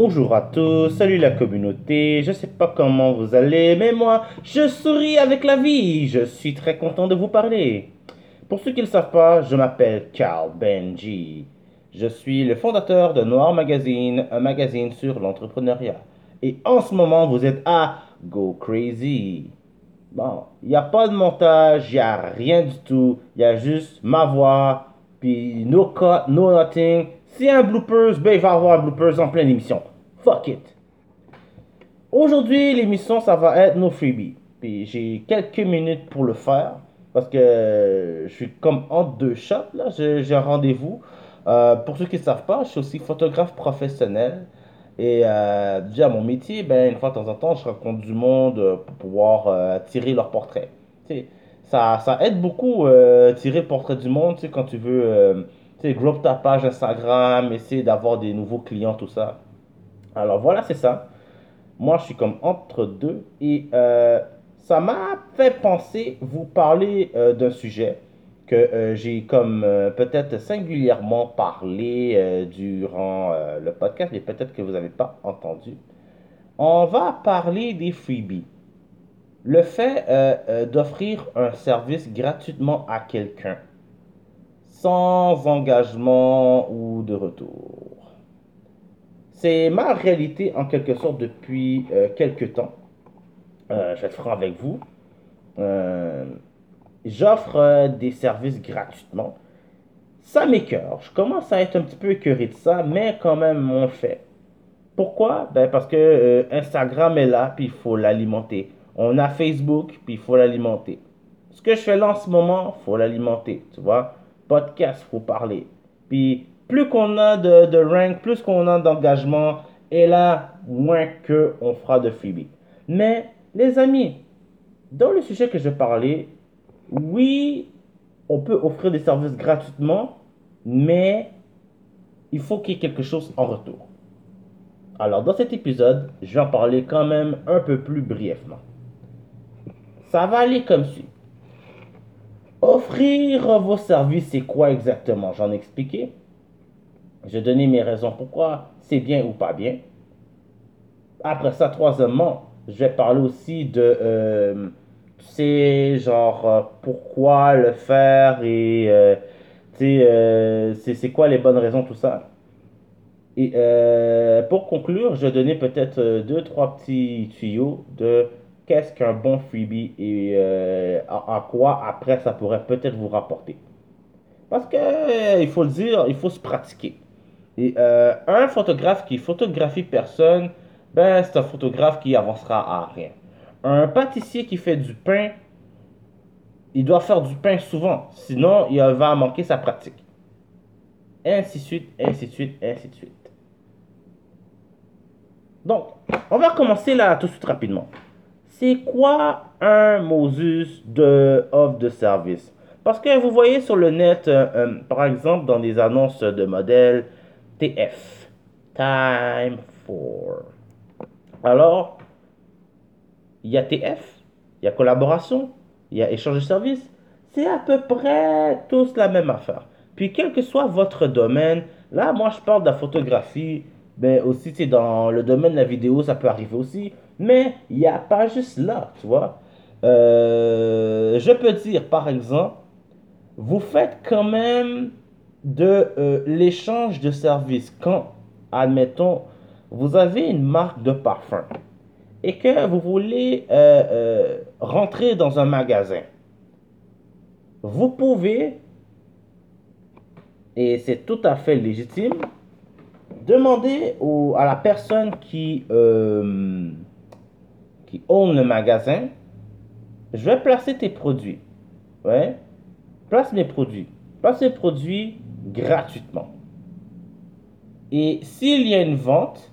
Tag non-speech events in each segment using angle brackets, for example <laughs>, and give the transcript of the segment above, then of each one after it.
Bonjour à tous, salut la communauté, je sais pas comment vous allez, mais moi, je souris avec la vie, je suis très content de vous parler. Pour ceux qui ne le savent pas, je m'appelle Carl Benji. Je suis le fondateur de Noir Magazine, un magazine sur l'entrepreneuriat. Et en ce moment, vous êtes à Go Crazy. Bon, il n'y a pas de montage, il n'y a rien du tout, il y a juste ma voix, puis no cut, no nothing, si un bloopers, ben il va y avoir un bloopers en pleine émission. Fuck it. Aujourd'hui, l'émission, ça va être nos freebies. Puis j'ai quelques minutes pour le faire. Parce que je suis comme entre deux shots, là. J'ai un rendez-vous. Euh, pour ceux qui ne savent pas, je suis aussi photographe professionnel. Et euh, déjà, mon métier, ben, une fois de temps en temps, je rencontre du monde euh, pour pouvoir euh, tirer leur portrait. ça, ça aide beaucoup tirer le portrait du monde quand tu veux sais, groupe ta page Instagram, essayer d'avoir des nouveaux clients, tout ça. Alors voilà, c'est ça. Moi, je suis comme entre deux et euh, ça m'a fait penser vous parler euh, d'un sujet que euh, j'ai comme peut-être singulièrement parlé durant le podcast, mais peut-être que vous n'avez pas entendu. On va parler des freebies. Le fait d'offrir un service gratuitement à quelqu'un sans engagement ou de retour. C'est ma réalité en quelque sorte depuis euh, quelques temps. Euh, je vais être franc avec vous. Euh, j'offre des services gratuitement. Ça m'écœure. Je commence à être un petit peu écœuré de ça, mais quand même on fait. Pourquoi? Ben Parce que Instagram est là, puis il faut l'alimenter. On a Facebook, puis il faut l'alimenter. Ce que je fais là en ce moment, il faut l'alimenter, tu vois? Podcast, faut parler. Puis plus qu'on a de, de rank, plus qu'on a d'engagement, et là, moins que on fera de freebie. Mais les amis, dans le sujet que je parlais, oui, on peut offrir des services gratuitement, mais il faut qu'il y ait quelque chose en retour. Alors dans cet épisode, je vais en parler quand même un peu plus brièvement. Ça va aller comme suit. Offrir vos services, c'est quoi exactement? J'en ai expliqué. J'ai donné mes raisons pourquoi c'est bien ou pas bien. Après ça, troisièmement, je vais parler aussi de, euh, tu sais, genre, euh, pourquoi le faire et, euh, tu sais, c'est quoi les bonnes raisons, tout ça. Et pour conclure, je vais donner peut-être deux, trois petits tuyaux de qu'est-ce qu'un bon freebie et euh, à, quoi après ça pourrait peut-être vous rapporter. Parce que euh, il faut le dire, il faut se pratiquer. Et euh, un photographe qui photographie personne, ben c'est un photographe qui avancera à rien. Un pâtissier qui fait du pain, il doit faire du pain souvent, sinon il va manquer sa pratique. Ainsi de suite, ainsi de suite, ainsi de suite. Donc, on va commencer là tout de suite rapidement c'est quoi un Moses de offre de service? Parce que vous voyez sur le net, euh, euh, par exemple, dans des annonces de modèles TF, Time for. Alors, il y a TF, il y a collaboration, il y a échange de services. C'est à peu près tous la même affaire. Puis, quel que soit votre domaine, là, moi, je parle de la photographie, mais aussi, c'est dans le domaine de la vidéo, ça peut arriver aussi. Mais il n'y a pas juste là, tu vois. Euh, je peux dire, par exemple, vous faites quand même de euh, l'échange de services quand, admettons, vous avez une marque de parfum et que vous voulez euh, rentrer dans un magasin. Vous pouvez, et c'est tout à fait légitime, demander à la personne qui qui own le magasin, je vais placer tes produits. Ouais. Place mes produits. Place mes produits gratuitement. Et s'il y a une vente,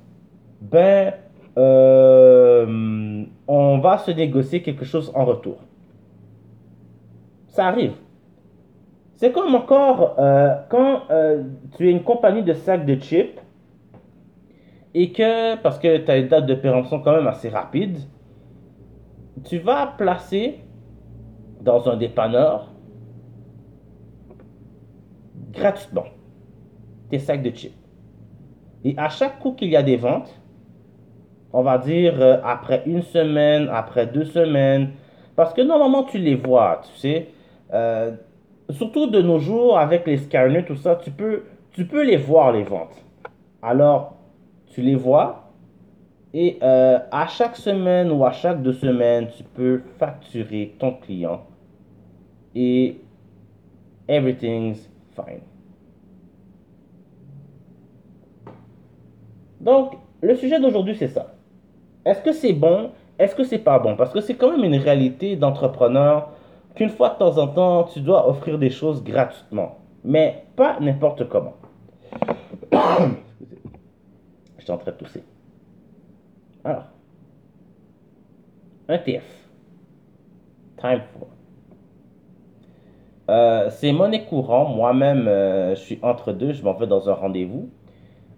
ben, euh, on va se négocier quelque chose en retour. Ça arrive. C'est comme encore euh, quand euh, tu es une compagnie de sacs de chips et que, parce que tu as une date de péremption quand même assez rapide, tu vas placer dans un dépanneur gratuitement tes sacs de chips. Et à chaque coup qu'il y a des ventes, on va dire euh, après une semaine, après deux semaines, parce que normalement tu les vois, tu sais. Euh, surtout de nos jours avec les scanners, tout ça, tu peux, tu peux les voir les ventes. Alors, tu les vois et euh, à chaque semaine ou à chaque deux semaines, tu peux facturer ton client et everything's fine. Donc, le sujet d'aujourd'hui, c'est ça. Est-ce que c'est bon? Est-ce que c'est pas bon? Parce que c'est quand même une réalité d'entrepreneur qu'une fois de temps en temps, tu dois offrir des choses gratuitement. Mais pas n'importe comment. <coughs> En train de tousser. Alors, ETF. Time for. Euh, c'est monnaie courant. Moi-même, euh, je suis entre deux. Je m'en vais dans un rendez-vous.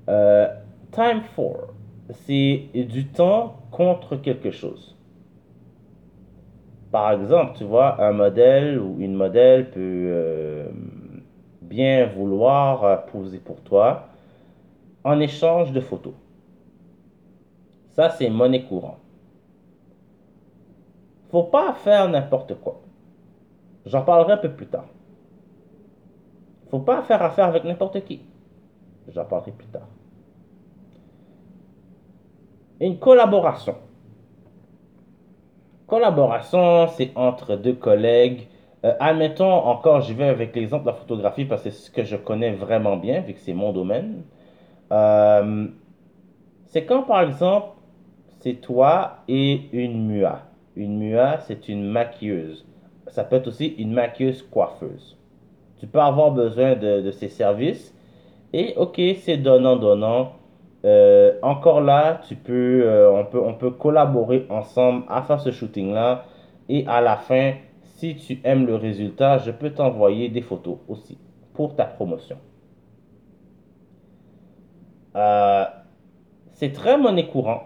Euh, time for. C'est du temps contre quelque chose. Par exemple, tu vois, un modèle ou une modèle peut bien vouloir poser pour toi en échange de photos. Ça, c'est monnaie courante. Faut pas faire n'importe quoi. J'en parlerai un peu plus tard. Faut pas faire affaire avec n'importe qui. J'en parlerai plus tard. Une collaboration. Collaboration, c'est entre deux collègues. Euh, admettons encore, je vais avec l'exemple de la photographie parce que c'est ce que je connais vraiment bien, vu que c'est mon domaine. Euh, c'est quand, par exemple, c'est toi et une mua. Une mua, c'est une maquilleuse ça peut être aussi une maquilleuse coiffeuse. Tu peux avoir besoin de, de ces services. Et ok, c'est donnant-donnant. Euh, encore là, tu peux, euh, on, peut, on peut collaborer ensemble à faire ce shooting-là. Et à la fin, si tu aimes le résultat, je peux t'envoyer des photos aussi pour ta promotion. Euh, c'est très monnaie courant.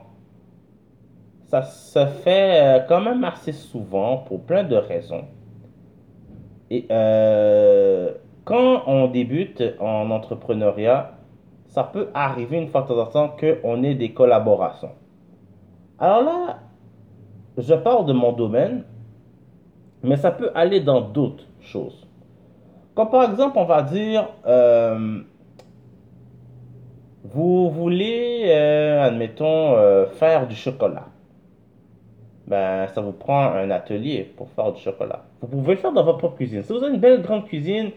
Ça se fait quand même assez souvent pour plein de raisons. Et euh, quand on débute en entrepreneuriat, ça peut arriver une fois de temps en temps qu'on ait des collaborations. Alors là, je parle de mon domaine, mais ça peut aller dans d'autres choses. Comme par exemple, on va dire, euh, vous voulez, euh, admettons, faire du chocolat ben, ça vous prend un atelier pour faire du chocolat. Vous pouvez le faire dans votre propre cuisine. Si vous avez une belle grande cuisine,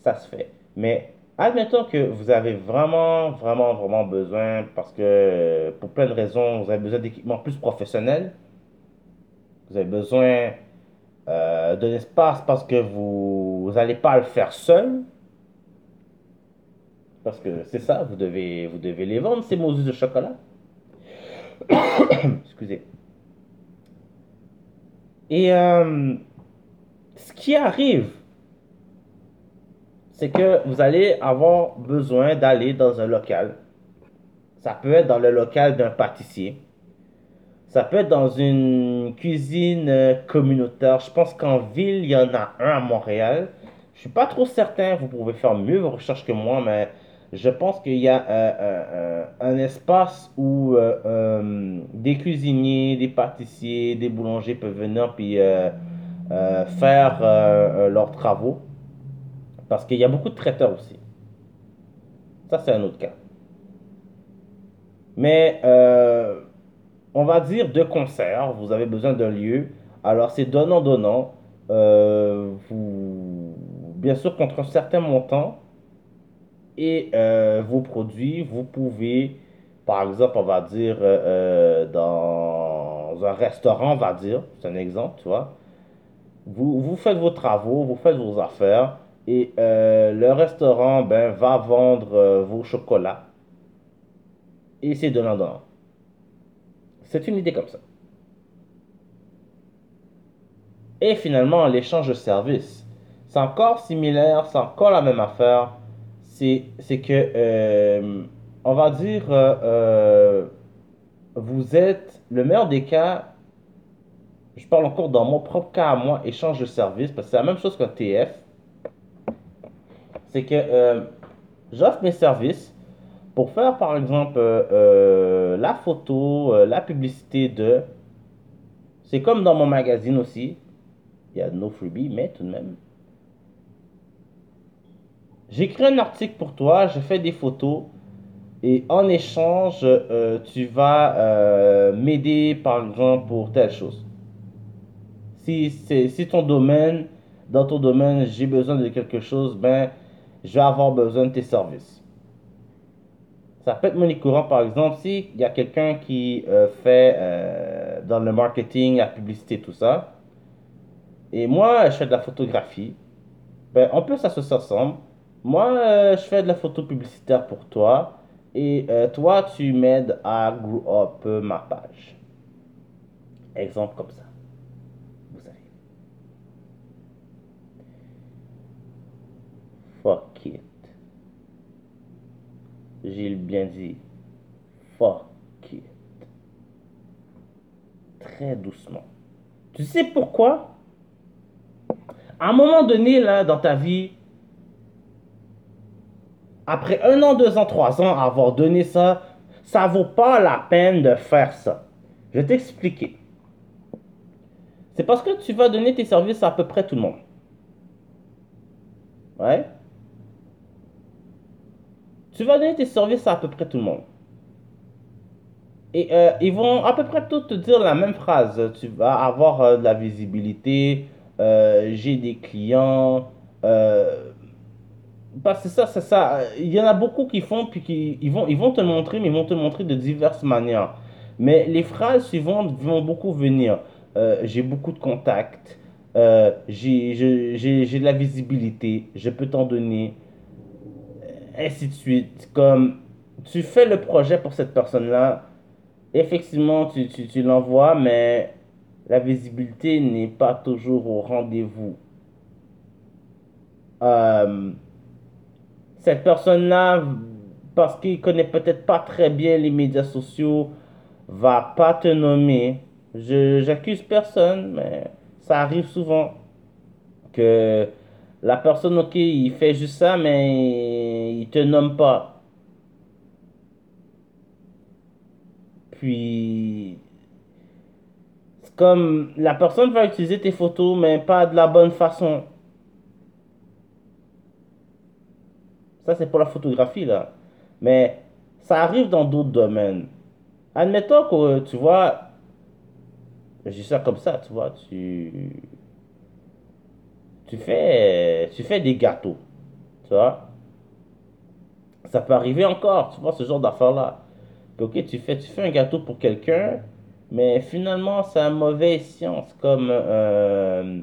ça se fait. Mais admettons que vous avez vraiment, vraiment, vraiment besoin, parce que pour plein de raisons, vous avez besoin d'équipements plus professionnels. Vous avez besoin euh, d'un espace parce que vous n'allez pas le faire seul. Parce que c'est ça, vous devez, vous devez les vendre, ces mots de chocolat. <coughs> Excusez. Et euh, ce qui arrive, c'est que vous allez avoir besoin d'aller dans un local. Ça peut être dans le local d'un pâtissier. Ça peut être dans une cuisine euh, communautaire. Je pense qu'en ville, il y en a un à Montréal. Je suis pas trop certain. Vous pouvez faire mieux vos recherches que moi, mais je pense qu'il y a euh, un espace où euh, euh, des cuisiniers, des pâtissiers, des boulangers peuvent venir puis faire leurs travaux. Parce qu'il y a beaucoup de traiteurs aussi. Ça, c'est un autre cas. Mais on va dire de concert, vous avez besoin d'un lieu. Alors, c'est donnant-donnant. vous, bien sûr, contre un certain montant et euh, vos produits, vous pouvez, par exemple, on va dire, euh, euh, dans un restaurant, on va dire, c'est un exemple, tu vois, vous, vous faites vos travaux, vous faites vos affaires, et le restaurant ben, va vendre vos chocolats. Et c'est donnant-donnant. C'est une idée comme ça. Et finalement, l'échange de services. C'est encore similaire, c'est encore la même affaire c'est que, euh, on va dire, euh, euh, vous êtes, le meilleur des cas, je parle encore dans mon propre cas à moi, échange de service, parce que c'est la même chose qu'un TF. C'est que j'offre mes services, pour faire par exemple la photo, la publicité de... C'est comme dans mon magazine aussi. Il y a no freebie, mais tout de même. J'écris un article pour toi, je fais des photos. Et en échange, tu vas m'aider par exemple pour telle chose. Si c'est si ton domaine, dans ton domaine, j'ai besoin de quelque chose, ben, je vais avoir besoin de tes services. Ça peut être monnaie courante, par exemple, s'il y a quelqu'un qui euh, fait euh, dans le marketing, la publicité, tout ça, et moi, je fais de la photographie, ben, on peut s'associer ensemble. Moi, euh, je fais de la photo publicitaire pour toi, et toi, tu m'aides à grow up ma page. Exemple comme ça. Vous savez. Fuck it. J'ai bien dit. Fuck it. Très doucement. Tu sais pourquoi? À un moment donné, là, dans ta vie, après un an, deux ans, trois ans, avoir donné ça, ça vaut pas la peine de faire ça. Je vais t'expliquer. C'est parce que tu vas donner tes services à, à peu près tout le monde. Ouais? tu vas donner tes services à à peu près tout le monde. Et euh, ils vont à peu près tous te dire la même phrase. Tu vas avoir euh, de la visibilité, euh, j'ai des clients. Parce que ça, c'est ça. Il y en a beaucoup qui font, puis qui ils vont, ils vont te montrer, mais ils vont te montrer de diverses manières. Mais les phrases suivantes vont beaucoup venir. j'ai beaucoup de contacts, j'ai de la visibilité, je peux t'en donner ainsi de suite. Comme tu fais le projet pour cette personne-là, effectivement, tu, tu, l'envoies, mais la visibilité n'est pas toujours au rendez-vous. Euh, cette personne-là, parce qu'il connaît peut-être pas très bien les médias sociaux, va pas te nommer. Je j'accuse personne, mais ça arrive souvent que la personne, ok, il fait juste ça, mais il te nomme pas. Puis, c'est comme la personne va utiliser tes photos, mais pas de la bonne façon. Ça, c'est pour la photographie, là. Mais ça arrive dans d'autres domaines. Admettons que, tu vois, je dis ça comme ça, tu vois, tu tu fais, tu fais des gâteaux, tu vois. Ça peut arriver encore, tu vois, ce genre d'affaires-là. Ok, tu fais, tu fais un gâteau pour quelqu'un, mais finalement, c'est un mauvais science. Comme euh,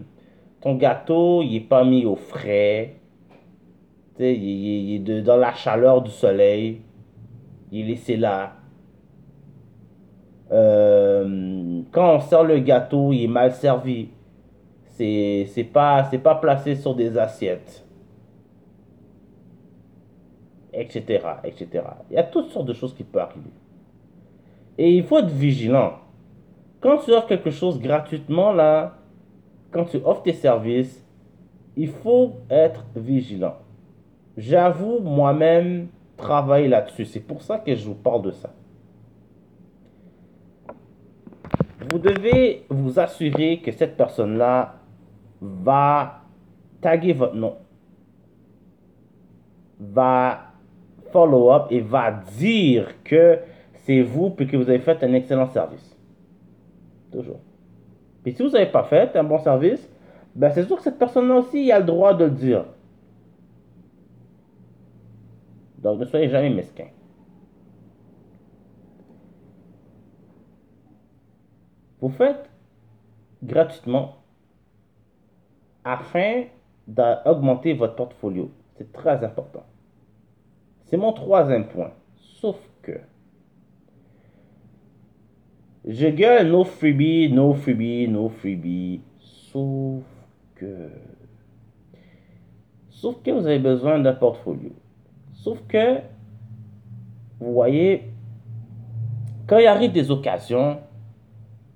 ton gâteau, il n'est pas mis au frais. Tu sais, il, est dans la chaleur du soleil. Il est laissé là. Euh, quand on sert le gâteau, il est mal servi. C'est pas pas placé sur des assiettes. Etc etc il y a toutes sortes de choses qui peuvent arriver. Et il faut être vigilant. Quand tu offres quelque chose gratuitement là quand tu offres tes services il faut être vigilant j'avoue moi-même travailler là-dessus c'est pour ça que je vous parle de ça vous devez vous assurer que cette personne-là va taguer votre nom, va follow up et va dire que c'est vous puis que vous avez fait un excellent service. Toujours. Puis si vous n'avez pas fait un bon service, ben c'est sûr que cette personne-là aussi a le droit de le dire. Donc ne soyez jamais mesquin. Vous faites gratuitement afin d'augmenter votre portfolio. C'est très important. C'est mon troisième point. Sauf que je gueule no freebie, no freebie, no freebie. Sauf que. Sauf que vous avez besoin d'un portfolio. Sauf que, vous voyez, quand il arrive des occasions,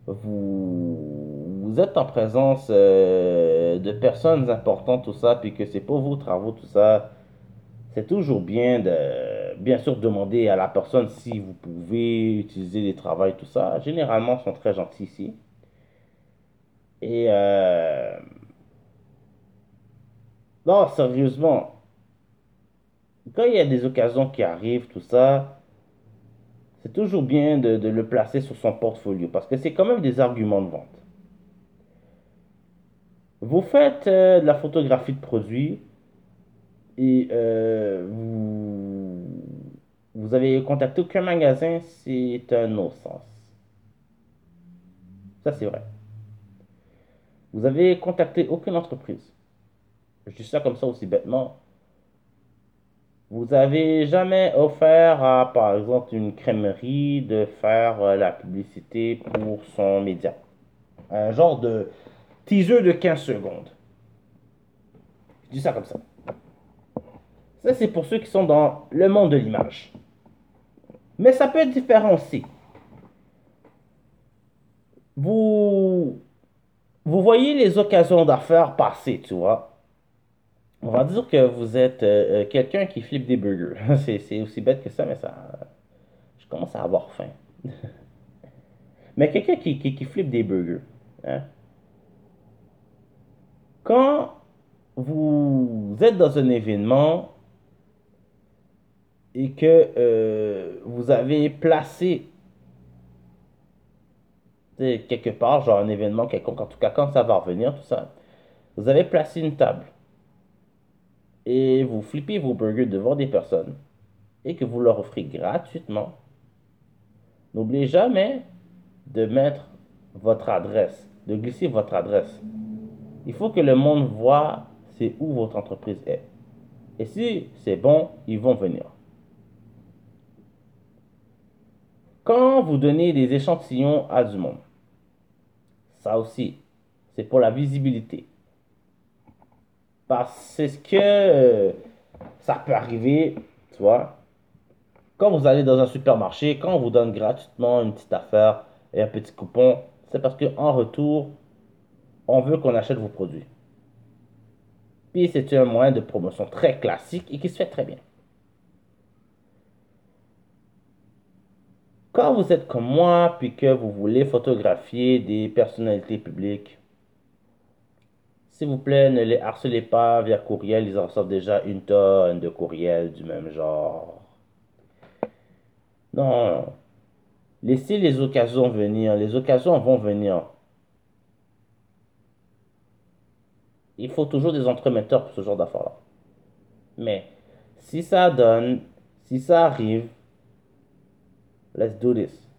vous vous êtes en présence euh, de personnes importantes, tout ça, puis que c'est pour vos travaux, tout ça, c'est toujours bien de, bien sûr, demander à la personne si vous pouvez utiliser les travails, tout ça. Généralement, ils sont très gentils ici. Et euh, non, sérieusement, quand il y a des occasions qui arrivent, tout ça, c'est toujours bien de, le placer sur son portfolio parce que c'est quand même des arguments de vente. Vous faites euh, de la photographie de produits et euh, vous, vous avez contacté aucun magasin, c'est un non-sens. Ça, c'est vrai. Vous avez contacté aucune entreprise. Je dis ça comme ça aussi bêtement. Vous avez jamais offert à, par exemple, une crèmerie de faire euh, la publicité pour son média? Un genre de teaser de 15 secondes. Je dis ça comme ça. Ça, c'est pour ceux qui sont dans le monde de l'image. Mais ça peut être différent aussi. Vous, vous voyez les occasions d'affaires passer, tu vois? On va dire que vous êtes euh, euh, quelqu'un qui flippe des burgers. <laughs> c'est aussi bête que ça, mais ça. Je commence à avoir faim. <laughs> mais quelqu'un qui, qui, qui, flippe des burgers. Hein? Quand vous êtes dans un événement et que euh, vous avez placé quelque part, genre un événement quelconque, en tout cas quand ça va revenir, tout ça, vous avez placé une table et vous flippez vos burgers devant des personnes et que vous leur offrez gratuitement, n'oubliez jamais de mettre votre adresse, de glisser votre adresse il faut que le monde voit c'est où votre entreprise est. Et si c'est bon, ils vont venir. Quand vous donnez des échantillons à du monde, ça aussi, c'est pour la visibilité. Parce que euh, ça peut arriver, tu vois, quand vous allez dans un supermarché, quand on vous donne gratuitement une petite affaire et un petit coupon, c'est parce qu'en retour, on veut qu'on achète vos produits. Puis c'est un moyen de promotion très classique et qui se fait très bien. Quand vous êtes comme moi, puis que vous voulez photographier des personnalités publiques, s'il vous plaît, ne les harcelez pas via courriel. Ils en reçoivent déjà une tonne de courriels du même genre. Non. Laissez les occasions venir. Les occasions vont venir. il faut toujours des entremetteurs pour ce genre d'affaires-là. Mais si ça donne, si ça arrive, let's do this.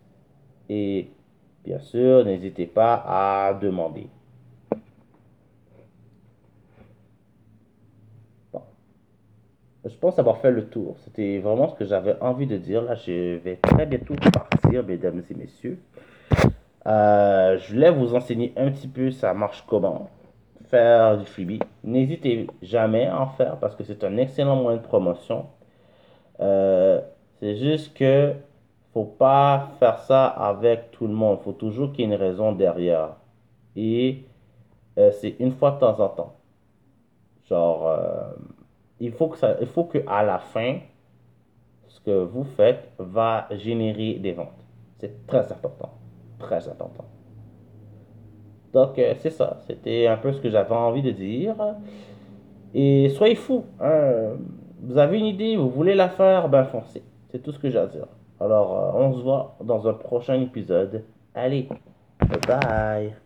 Et bien sûr, n'hésitez pas à demander. Je pense avoir fait le tour. C'était vraiment ce que j'avais envie de dire. Là, je vais très bientôt partir, mesdames et messieurs. Euh, je voulais vous enseigner un petit peu ça marche comment? Faire du freebie, n'hésitez jamais à en faire parce que c'est un excellent moyen de promotion. Euh, c'est juste que faut pas faire ça avec tout le monde. faut toujours qu'il y ait une raison derrière. Et euh, c'est une fois de temps en temps. Genre, il faut que ça, il faut que à la fin, ce que vous faites va générer des ventes. C'est très important, très important. Donc, euh, c'est ça. C'était un peu ce que j'avais envie de dire. Et soyez fous. Hein. Vous avez une idée, vous voulez la faire, ben foncez. C'est tout ce que j'ai à dire. Alors, euh, on se voit dans un prochain épisode. Allez, bye bye.